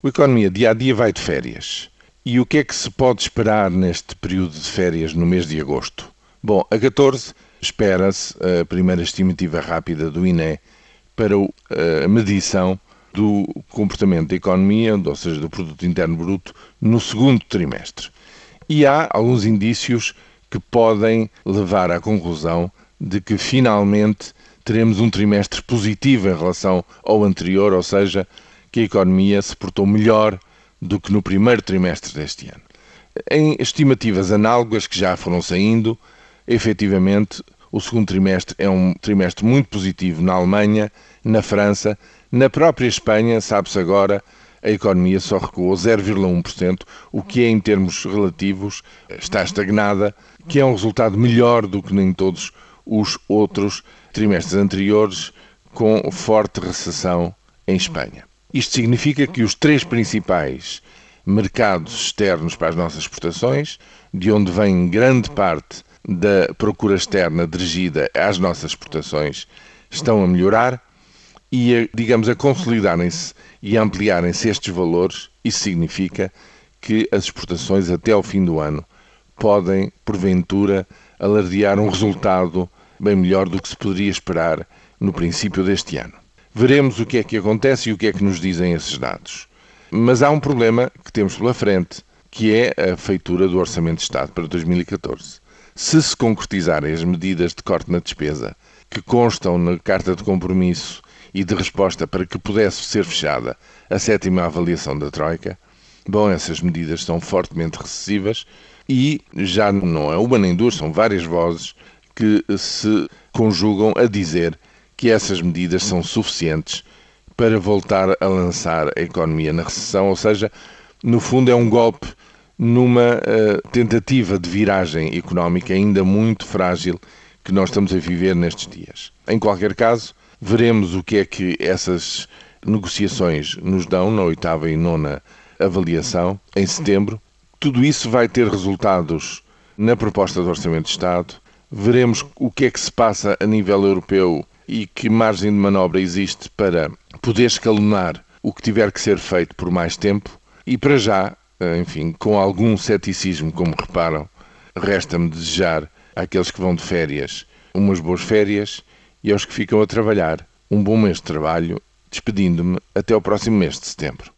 O Economia Dia a Dia vai de férias. E o que é que se pode esperar neste período de férias no mês de agosto? Bom, a 14 espera-se a primeira estimativa rápida do INE para a medição do comportamento da economia, ou seja, do produto interno bruto, no segundo trimestre. E há alguns indícios que podem levar à conclusão de que finalmente teremos um trimestre positivo em relação ao anterior, ou seja, que a economia se portou melhor do que no primeiro trimestre deste ano. Em estimativas análogas que já foram saindo, efetivamente o segundo trimestre é um trimestre muito positivo na Alemanha, na França, na própria Espanha, sabe-se agora, a economia só recuou 0,1%, o que é, em termos relativos, está estagnada, que é um resultado melhor do que em todos os outros trimestres anteriores, com forte recessão em Espanha. Isto significa que os três principais mercados externos para as nossas exportações, de onde vem grande parte da procura externa dirigida às nossas exportações, estão a melhorar e, a, digamos, a consolidarem-se e ampliarem-se estes valores. Isso significa que as exportações até ao fim do ano podem, porventura, alardear um resultado bem melhor do que se poderia esperar no princípio deste ano. Veremos o que é que acontece e o que é que nos dizem esses dados. Mas há um problema que temos pela frente, que é a feitura do Orçamento de Estado para 2014. Se se concretizarem as medidas de corte na despesa que constam na carta de compromisso e de resposta para que pudesse ser fechada a sétima avaliação da Troika, bom, essas medidas são fortemente recessivas e já não é uma nem duas, são várias vozes que se conjugam a dizer que essas medidas são suficientes para voltar a lançar a economia na recessão, ou seja, no fundo é um golpe numa uh, tentativa de viragem económica ainda muito frágil que nós estamos a viver nestes dias. Em qualquer caso, veremos o que é que essas negociações nos dão na oitava e nona avaliação em setembro. Tudo isso vai ter resultados na proposta do Orçamento de Estado. Veremos o que é que se passa a nível europeu e que margem de manobra existe para poder escalonar o que tiver que ser feito por mais tempo e para já, eh, enfim, com algum ceticismo, como reparam, resta-me desejar àqueles que vão de férias umas boas férias e aos que ficam a trabalhar um bom mês de trabalho, despedindo-me até o próximo mês de setembro.